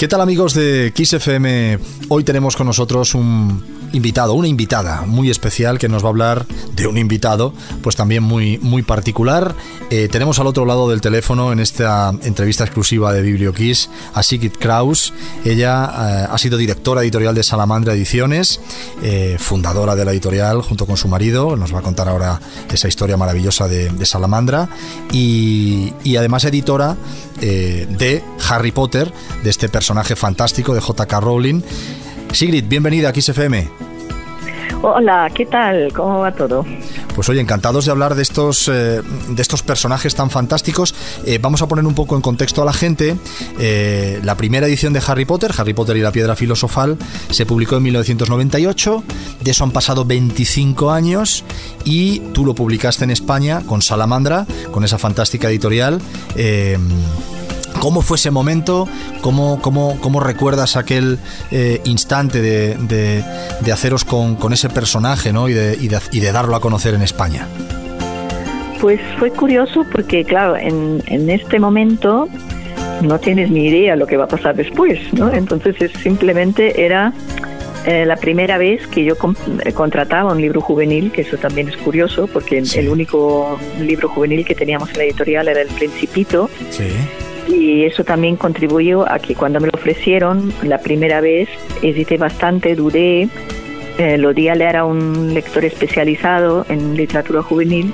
¿Qué tal amigos de Kiss FM? Hoy tenemos con nosotros un invitado, una invitada muy especial que nos va a hablar de un invitado, pues también muy, muy particular. Eh, tenemos al otro lado del teléfono en esta entrevista exclusiva de BiblioKiss a Sigrid Kraus. Ella eh, ha sido directora editorial de Salamandra Ediciones, eh, fundadora de la editorial junto con su marido. Nos va a contar ahora esa historia maravillosa de, Salamandra y, y, además editora de Harry Potter, de este personaje fantástico de J.K. Rowling. Sigrid, bienvenida a XFM. Hola, ¿qué tal? ¿Cómo va todo? Pues oye, encantados de hablar de estos, eh, de estos personajes tan fantásticos. Eh, vamos a poner un poco en contexto a la gente. Eh, la primera edición de Harry Potter, Harry Potter y la Piedra Filosofal, se publicó en 1998. De eso han pasado 25 años y tú lo publicaste en España con Salamandra, con esa fantástica editorial. ¿Cómo fue ese momento? ¿Cómo, cómo, cómo recuerdas aquel eh, instante de, de, haceros con, con, ese personaje ¿no? y, de, y, y, de, darlo a conocer en España? Pues fue curioso porque, claro, en, en este momento no tienes ni idea lo que va a pasar después, ¿no? Entonces es, simplemente era eh, la primera vez que yo eh, contrataba un libro juvenil, que eso también es curioso, porque el único libro juvenil que teníamos en la editorial era El Principito. Sí y eso también contribuyó a que cuando me lo ofrecieron la primera vez hesité bastante, dudé, eh, lo di a leer a un lector especializado en literatura juvenil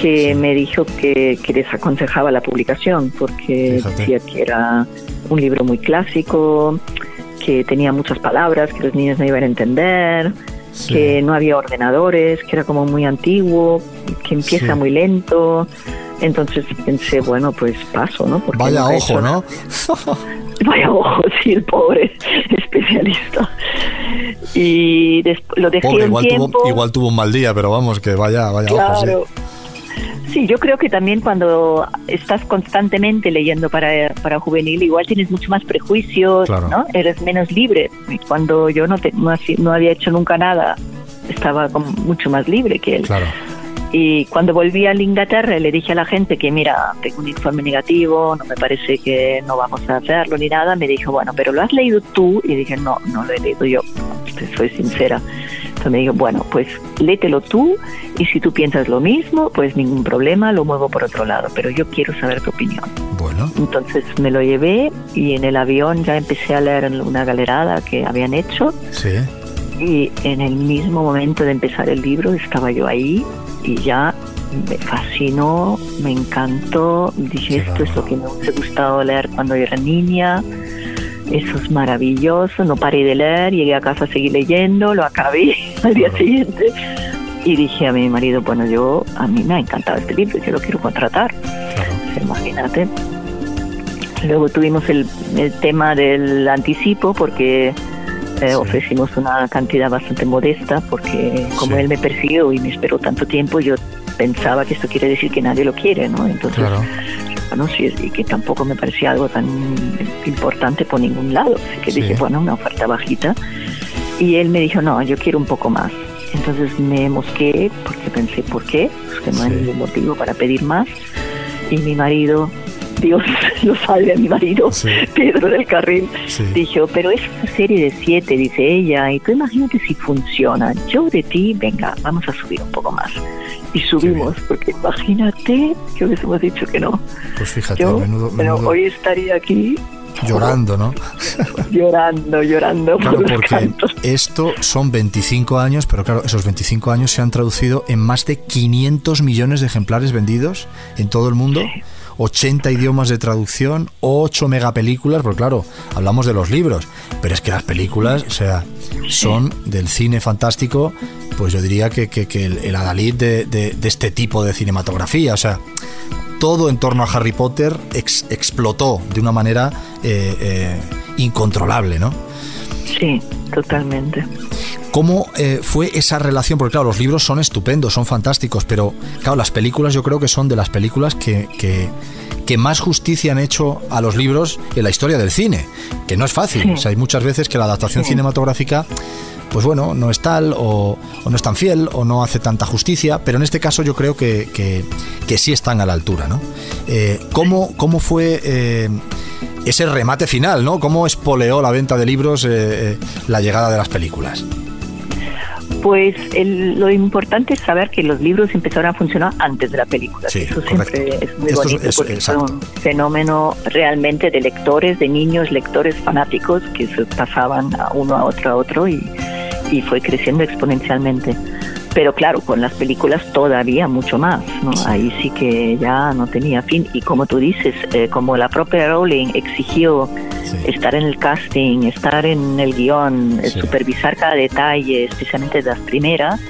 que me dijo que, que, desaconsejaba la publicación porque decía que era un libro muy clásico, que tenía muchas palabras que los niños no iban a entender, que no había ordenadores, que era como muy antiguo, que empieza muy lento. Entonces pensé, bueno, pues paso, ¿no? Vaya ojo, ¿no? Vaya ojo, sí, el pobre especialista. Y lo dejé pobre, igual, Tuvo, igual tuvo un mal día, pero vamos, que vaya, vaya ojo, sí. Sí, yo creo que también cuando estás constantemente leyendo para, para juvenil, igual tienes mucho más prejuicios, ¿no? Eres menos libre. Cuando yo no, no, no había hecho nunca nada, estaba mucho más libre que él. Claro. Y cuando volví a Inglaterra le dije a la gente que mira, tengo un informe negativo, no me parece que no vamos a hacerlo ni nada. Me dijo, bueno, pero lo has leído tú. Y dije, no, no lo he leído yo, soy sincera. Entonces me dijo, bueno, pues léetelo tú y si tú piensas lo mismo, pues ningún problema, lo muevo por otro lado, pero yo quiero saber tu opinión. Bueno. Entonces me lo llevé y en el avión ya empecé a leer una galerada que habían hecho. Sí. Y en el mismo momento de empezar el libro estaba yo ahí y ya me fascinó, me encantó, dije esto es lo que me hubiese gustado leer cuando era niña, eso es maravilloso, no paré de leer, llegué a casa a seguir leyendo, lo acabé al día siguiente y dije a mi marido, bueno, yo a mí me ha encantado este libro, yo lo quiero contratar, imagínate. Luego tuvimos el, el tema del anticipo porque eh, ofrecimos una cantidad bastante modesta porque como él me persiguió y me esperó tanto tiempo, yo pensaba que esto quiere decir que nadie lo quiere, ¿no? Entonces, bueno, sí, y que tampoco me parecía algo tan importante por ningún lado. Así que dije, bueno, una oferta bajita. Y él me dijo, no, yo quiero un poco más. Entonces me mosqué porque pensé, ¿por qué? Pues que no hay ningún motivo para pedir más. Y mi marido Dios lo salve a mi marido, Pedro del Carril. Dijo, pero es una serie de siete, dice ella, y tú imagínate si funciona. Yo de ti, venga, vamos a subir un poco más. Y subimos, porque imagínate que hubiésemos dicho que no. Pues fíjate, menudo, Pero hoy estaría aquí llorando, ¿no? llorando, llorando. Claro, porque esto son 25 años, pero claro, esos 25 años se han traducido en más de 500 millones de ejemplares vendidos en todo el mundo. 80 idiomas de traducción, 8 megapelículas, porque claro, hablamos de los libros, pero es que las películas, o sea, son del cine fantástico, pues yo diría que, el, adalid de, este tipo de cinematografía, o sea, todo en torno a Harry Potter explotó de una manera eh, eh, incontrolable, ¿no? Sí, totalmente. ¿Cómo eh, fue esa relación? Porque claro, los libros son estupendos, son fantásticos, pero claro, las películas yo creo que son de las películas que, que, más justicia han hecho a los libros en la historia del cine, que no es fácil. O sea, hay muchas veces que la adaptación cinematográfica pues bueno, no es tal o, no es tan fiel o no hace tanta justicia, pero en este caso yo creo que, que, sí están a la altura. ¿no? Eh, ¿cómo, ¿Cómo fue eh, ese remate final, ¿no? ¿Cómo espoleó la venta de libros la llegada de las películas? Pues lo importante es saber que los libros empezaron a funcionar antes de la película. Eso siempre es muy bonito porque es un fenómeno realmente de lectores, de niños lectores fanáticos que se pasaban a uno a otro a otro y, y fue creciendo exponencialmente pero claro, con las películas todavía mucho más, ¿no? Ahí sí que ya no tenía fin. Y como tú dices, eh, como la propia Rowling exigió estar en el casting, estar en el guion, eh, supervisar cada detalle, especialmente las primeras,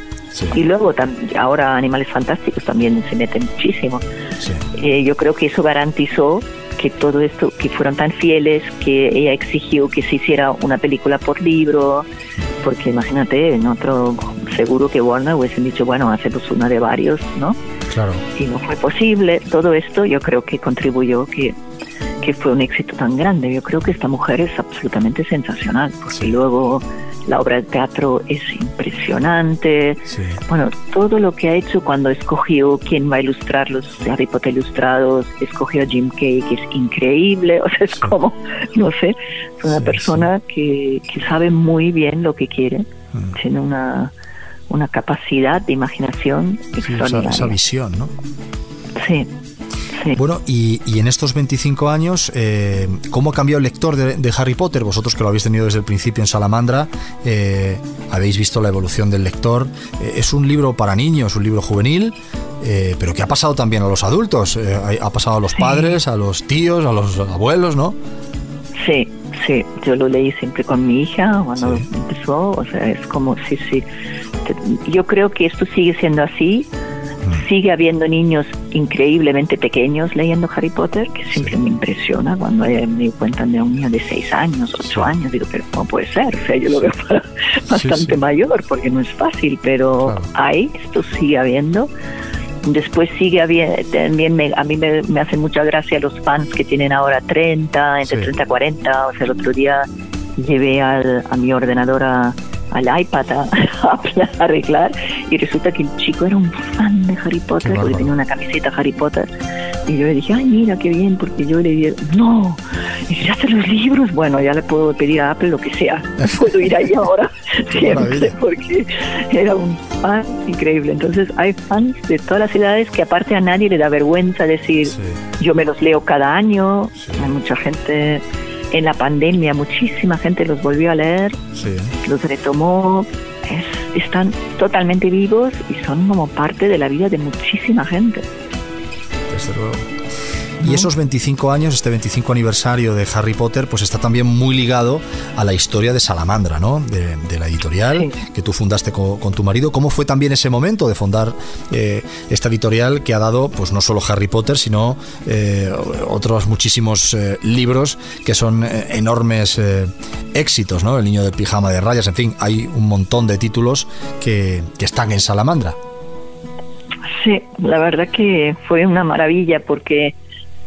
y luego ahora Animales Fantásticos también se mete muchísimo. Eh, yo creo que eso garantizó que todo esto, que fueron tan fieles, que ella exigió que se hiciera una película por libro, porque imagínate, en otro seguro que Warner hubiesen dicho, bueno, hacemos una de varios, ¿no? Claro. Y no fue posible. Todo esto yo creo que contribuyó que, que fue un éxito tan grande. Yo creo que esta mujer es absolutamente sensacional, porque luego la obra de teatro es impresionante. Bueno, todo lo que ha hecho cuando escogió quién va a ilustrar los Harry Potter ilustrados, escogió a Jim Kay, que es increíble, o sea, es como, no sé, es una persona que, que sabe muy bien lo que quiere, mm. tiene una, una capacidad de imaginación extraordinaria. Esa, visión, ¿no? Sí. Bueno, y, y, en estos 25 años, eh, ¿cómo ha cambiado el lector de, Harry Potter? Vosotros que lo habéis tenido desde el principio en Salamandra, eh, habéis visto la evolución del lector. Eh, es un libro para niños, un libro juvenil, pero que ha pasado también a los adultos. ha pasado a los padres, a los tíos, a los abuelos, ¿no? Sí, sí. Yo lo leí siempre con mi hija cuando empezó. O sea, es como, sí, sí yo creo que esto sigue siendo así. Mm. Sigue habiendo niños increíblemente pequeños leyendo Harry Potter, que siempre me impresiona cuando me cuentan de un niño de 6 años, 8 años. Digo, pero ¿cómo puede ser? O sea, yo lo veo bastante mayor porque no es fácil, pero hay, esto sigue habiendo. Después sigue también a mí me, me hacen mucha gracia los fans que tienen ahora 30, entre 30 y 40. O sea, el otro día llevé al, a mi ordenador a al iPad a, arreglar y resulta que el chico era un fan de Harry Potter porque tenía una camiseta Harry Potter y yo le dije, ay mira qué bien porque yo le dije, no, y ya hace los libros, bueno ya le puedo pedir a Apple lo que sea, puedo ir ahí ahora siempre porque era un fan increíble, entonces hay fans de todas las edades que aparte a nadie le da vergüenza decir, yo me los leo cada año, hay mucha gente en la pandemia muchísima gente los volvió a leer, los retomó, están totalmente vivos y son como parte de la vida de muchísima gente. Y esos 25 años, este 25 aniversario de Harry Potter, pues está también muy ligado a la historia de Salamandra, ¿no? De, la editorial que tú fundaste con, tu marido. ¿Cómo fue también ese momento de fundar eh, esta editorial que ha dado, pues no solo Harry Potter, sino eh, otros muchísimos eh, libros que son enormes éxitos, ¿no? El niño de pijama de rayas, en fin, hay un montón de títulos que, que están en Salamandra. Sí, la verdad que fue una maravilla porque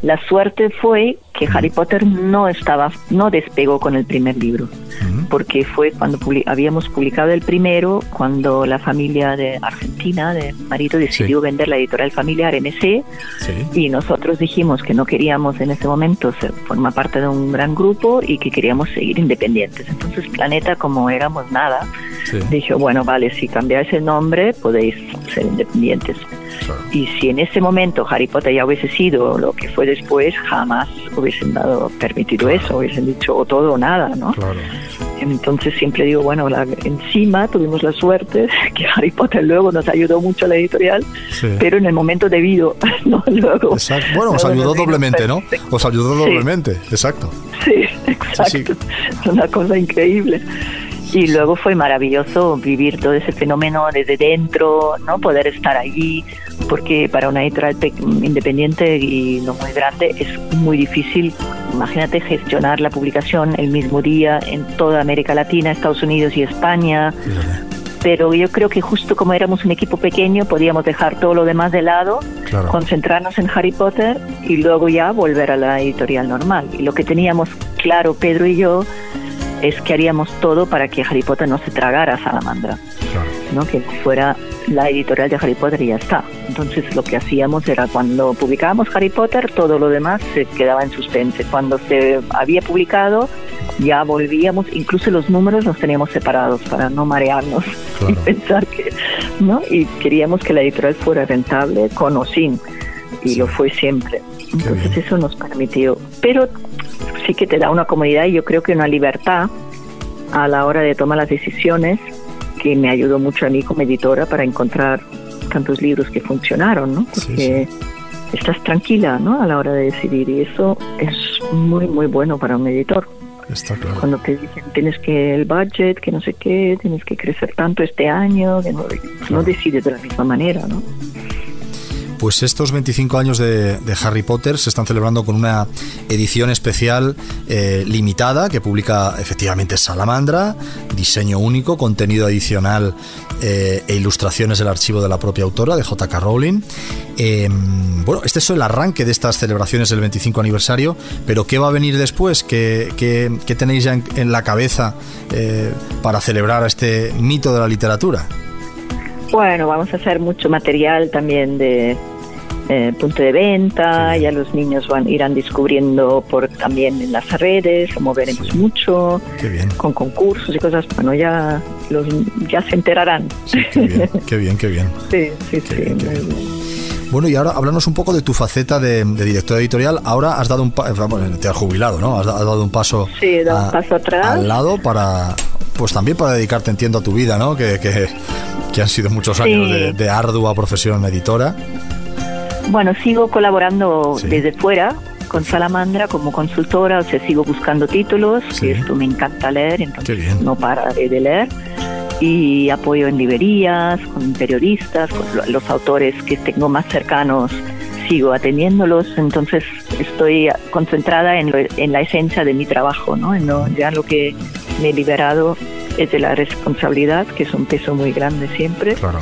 la suerte fue que Harry Potter no estaba, no despegó con el primer libro, porque fue cuando habíamos publicado el primero, cuando la familia de Argentina, de marido, decidió vender la editorial familiar MC, y nosotros dijimos que no queríamos en ese momento formar parte de un gran grupo y que queríamos seguir independientes. Entonces Planeta, como éramos nada, dijo, bueno, vale, si cambiáis el nombre podéis ser independientes. Y si en ese momento Harry Potter ya hubiese sido lo que fue después, jamás hubiesen dado permitido eso, hubiesen dicho o todo o nada, ¿no? Entonces siempre digo, bueno, encima tuvimos la suerte que Harry Potter luego nos ayudó mucho a la editorial, pero en el momento debido, no luego. Bueno, os ayudó doblemente, ¿no? Os ayudó doblemente, exacto. Sí, exacto. Es una cosa increíble y luego fue maravilloso vivir todo ese fenómeno desde dentro, no poder estar allí, porque para una editorial independiente y no muy grande es muy difícil, imagínate gestionar la publicación el mismo día en toda América Latina, Estados Unidos y España. Pero yo creo que justo como éramos un equipo pequeño, podíamos dejar todo lo demás de lado, concentrarnos en Harry Potter y luego ya volver a la editorial normal. Y lo que teníamos claro Pedro y yo es que haríamos todo para que Harry Potter no se tragara a Salamandra, ¿no? que fuera la editorial de Harry Potter y ya está. Entonces lo que hacíamos era cuando publicábamos Harry Potter, todo lo demás se quedaba en suspense. Cuando se había publicado, ya volvíamos, incluso los números los teníamos separados para no marearnos y pensar que, ¿no? Y queríamos que la editorial fuera rentable con o sin, y lo fue siempre. Entonces eso nos permitió, pero sí que te da una comodidad y yo creo que una libertad a la hora de tomar las decisiones que me ayudó mucho a mí como editora para encontrar tantos libros que funcionaron, ¿no? Porque estás tranquila, ¿no? A la hora de decidir y eso es muy, muy bueno para un editor. Está claro. Cuando te dicen tienes que el budget, que no sé qué, tienes que crecer tanto este año, que no, no decides de la misma manera, ¿no? Pues estos 25 años de, Harry Potter se están celebrando con una edición especial eh, limitada que publica efectivamente Salamandra, diseño único, contenido adicional eh, e ilustraciones del archivo de la propia autora, de J.K. Rowling. Em, bueno, este es el arranque de estas celebraciones del 25 aniversario, pero ¿qué va a venir después? ¿Qué, tenéis ya en, la cabeza eh, para celebrar este mito de la literatura? Bueno, vamos a hacer mucho material también de, eh, punto de venta, ya los niños van irán descubriendo por también en las redes, moveremos mucho, con concursos y cosas, bueno, ya los ya se enterarán. qué, bien, qué bien, Sí, sí, sí. Bueno, y ahora háblanos un poco de tu faceta de, director editorial. Ahora has dado un paso, bueno, te has jubilado, ¿no? Has, dado un paso, atrás. al lado para, pues también para dedicarte, entiendo, a tu vida, ¿no? Que, que, han sido muchos años de, de ardua profesión editora. Bueno, sigo colaborando desde fuera con Salamandra como consultora, o sea, sigo buscando títulos, que esto me encanta leer, entonces no pararé de leer. Y apoyo en librerías, con periodistas, con los autores que tengo más cercanos, sigo atendiéndolos, entonces estoy concentrada en, en la esencia de mi trabajo, ¿no? Ya lo que me he liberado es de la responsabilidad, que es un peso muy grande siempre. Claro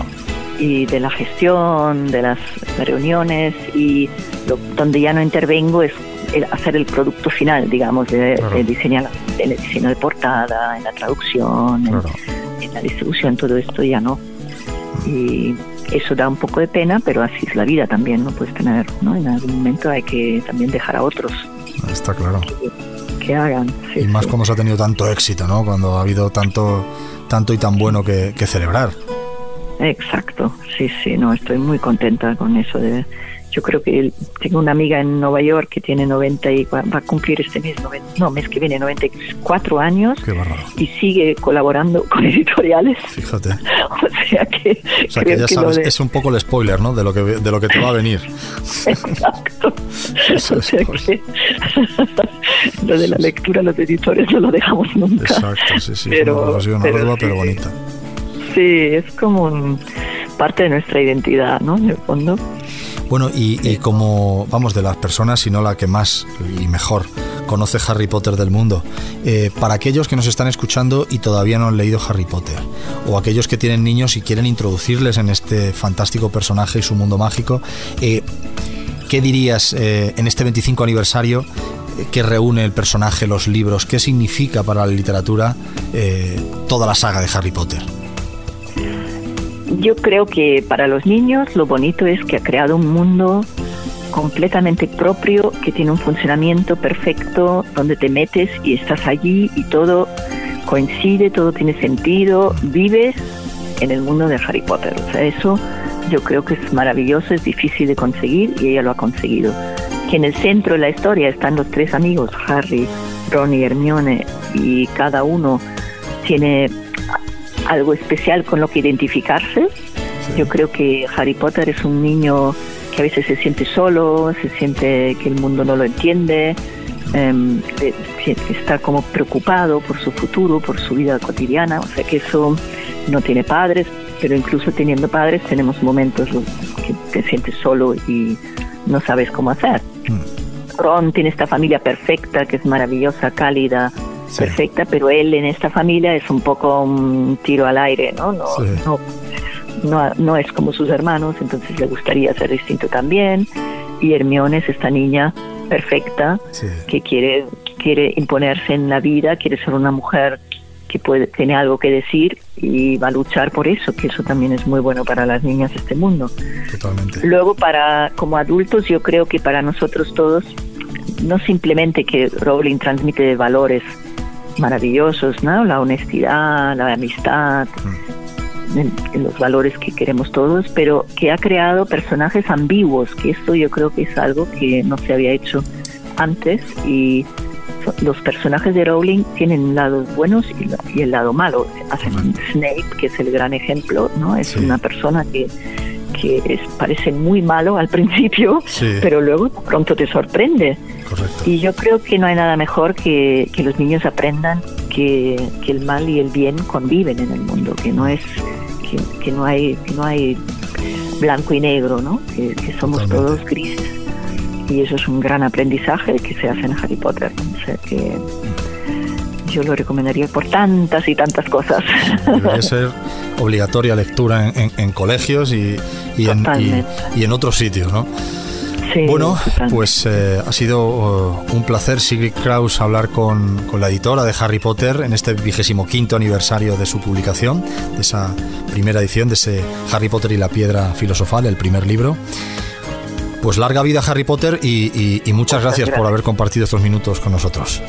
y de la gestión, de las reuniones y donde ya no intervengo es hacer el producto final, digamos, de, diseñar el diseño de portada, en la traducción, en, la distribución, todo esto ya no. Y eso da un poco de pena, pero así es la vida también, no puedes tener, ¿no? En algún momento hay que también dejar a otros. Está claro. Que, hagan. y más como se ha tenido tanto éxito, ¿no? Cuando ha habido tanto, tanto y tan bueno que celebrar. Exacto, sí, sí, no, estoy muy contenta con eso. De, yo creo que tengo una amiga en Nueva York que tiene 90 y va a cumplir este mes, no, mes que viene, 94 años. Qué y sigue colaborando con editoriales. Fíjate. o sea que, o sea que ya sabes, es un poco el spoiler, ¿no? De lo que, de lo que te va a venir. Exacto. o sea que lo de la lectura, los editores no lo dejamos nunca. Exacto, sí, sí. Pero, es una pero, pero bonita. Sí, es como parte de nuestra identidad, ¿no? En el fondo. Bueno, y, como, vamos, de las personas, sino la que más y mejor conoce Harry Potter del mundo, eh, para aquellos que nos están escuchando y todavía no han leído Harry Potter, o aquellos que tienen niños y quieren introducirles en este fantástico personaje y su mundo mágico, eh, ¿qué dirías eh, en este 25 aniversario que reúne el personaje, los libros? ¿Qué significa para la literatura toda la saga de Harry Potter? Yo creo que para los niños lo bonito es que ha creado un mundo completamente propio, que tiene un funcionamiento perfecto, donde te metes y estás allí y todo coincide, todo tiene sentido, vives en el mundo de Harry Potter. O sea, eso yo creo que es maravilloso, es difícil de conseguir y ella lo ha conseguido. Que en el centro de la historia están los tres amigos, Harry, Ron y Hermione, y cada uno tiene algo especial con lo que identificarse. Yo creo que Harry Potter es un niño que a veces se siente solo, se siente que el mundo no lo entiende, em, está como preocupado por su futuro, por su vida cotidiana, o sea que eso no tiene padres, pero incluso teniendo padres tenemos momentos que te sientes solo y no sabes cómo hacer. Mm. Ron tiene esta familia perfecta, que es maravillosa, cálida, perfecta, pero él en esta familia es un poco un tiro al aire, ¿no? No, no, no, es como sus hermanos, entonces le gustaría ser distinto también. Y Hermione es esta niña perfecta que quiere quiere imponerse en la vida, quiere ser una mujer que puede, tiene algo que decir y va a luchar por eso, que eso también es muy bueno para las niñas de este mundo. Totalmente. Luego, para como adultos, yo creo que para nosotros todos, no simplemente que Rowling transmite valores maravillosos, ¿no? La honestidad, la amistad, mm. los valores que queremos todos, pero que ha creado personajes ambiguos, que esto yo creo que es algo que no se había hecho antes y los personajes de Rowling tienen un lado buenos y, el lado malo. Hacen Snape, que es el gran ejemplo, ¿no? Es una persona que, que parece muy malo al principio, pero luego pronto te sorprende. Y yo creo que no hay nada mejor que, que los niños aprendan que, que, el mal y el bien conviven en el mundo, que no es que, que no hay que no hay blanco y negro, ¿no? Que, somos todos grises y eso es un gran aprendizaje que se hace en Harry Potter. O sea que yo lo recomendaría por tantas y tantas cosas. Debe ser obligatoria lectura en, colegios y, y, en, y, en, otros sitios, ¿no? Sí, bueno, pues eh, ha sido uh, un placer, Sigrid Kraus, hablar con, con, la editora de Harry Potter en este vigésimo quinto aniversario de su publicación, de esa primera edición, de ese Harry Potter y la piedra filosofal, el primer libro. Pues larga vida Harry Potter y, muchas, gracias, por haber compartido estos minutos con nosotros.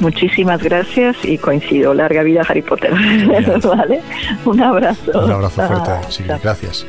Muchísimas gracias y coincido. Larga vida Harry Potter. ¿Vale? Un abrazo. Un abrazo fuerte. Sí, gracias.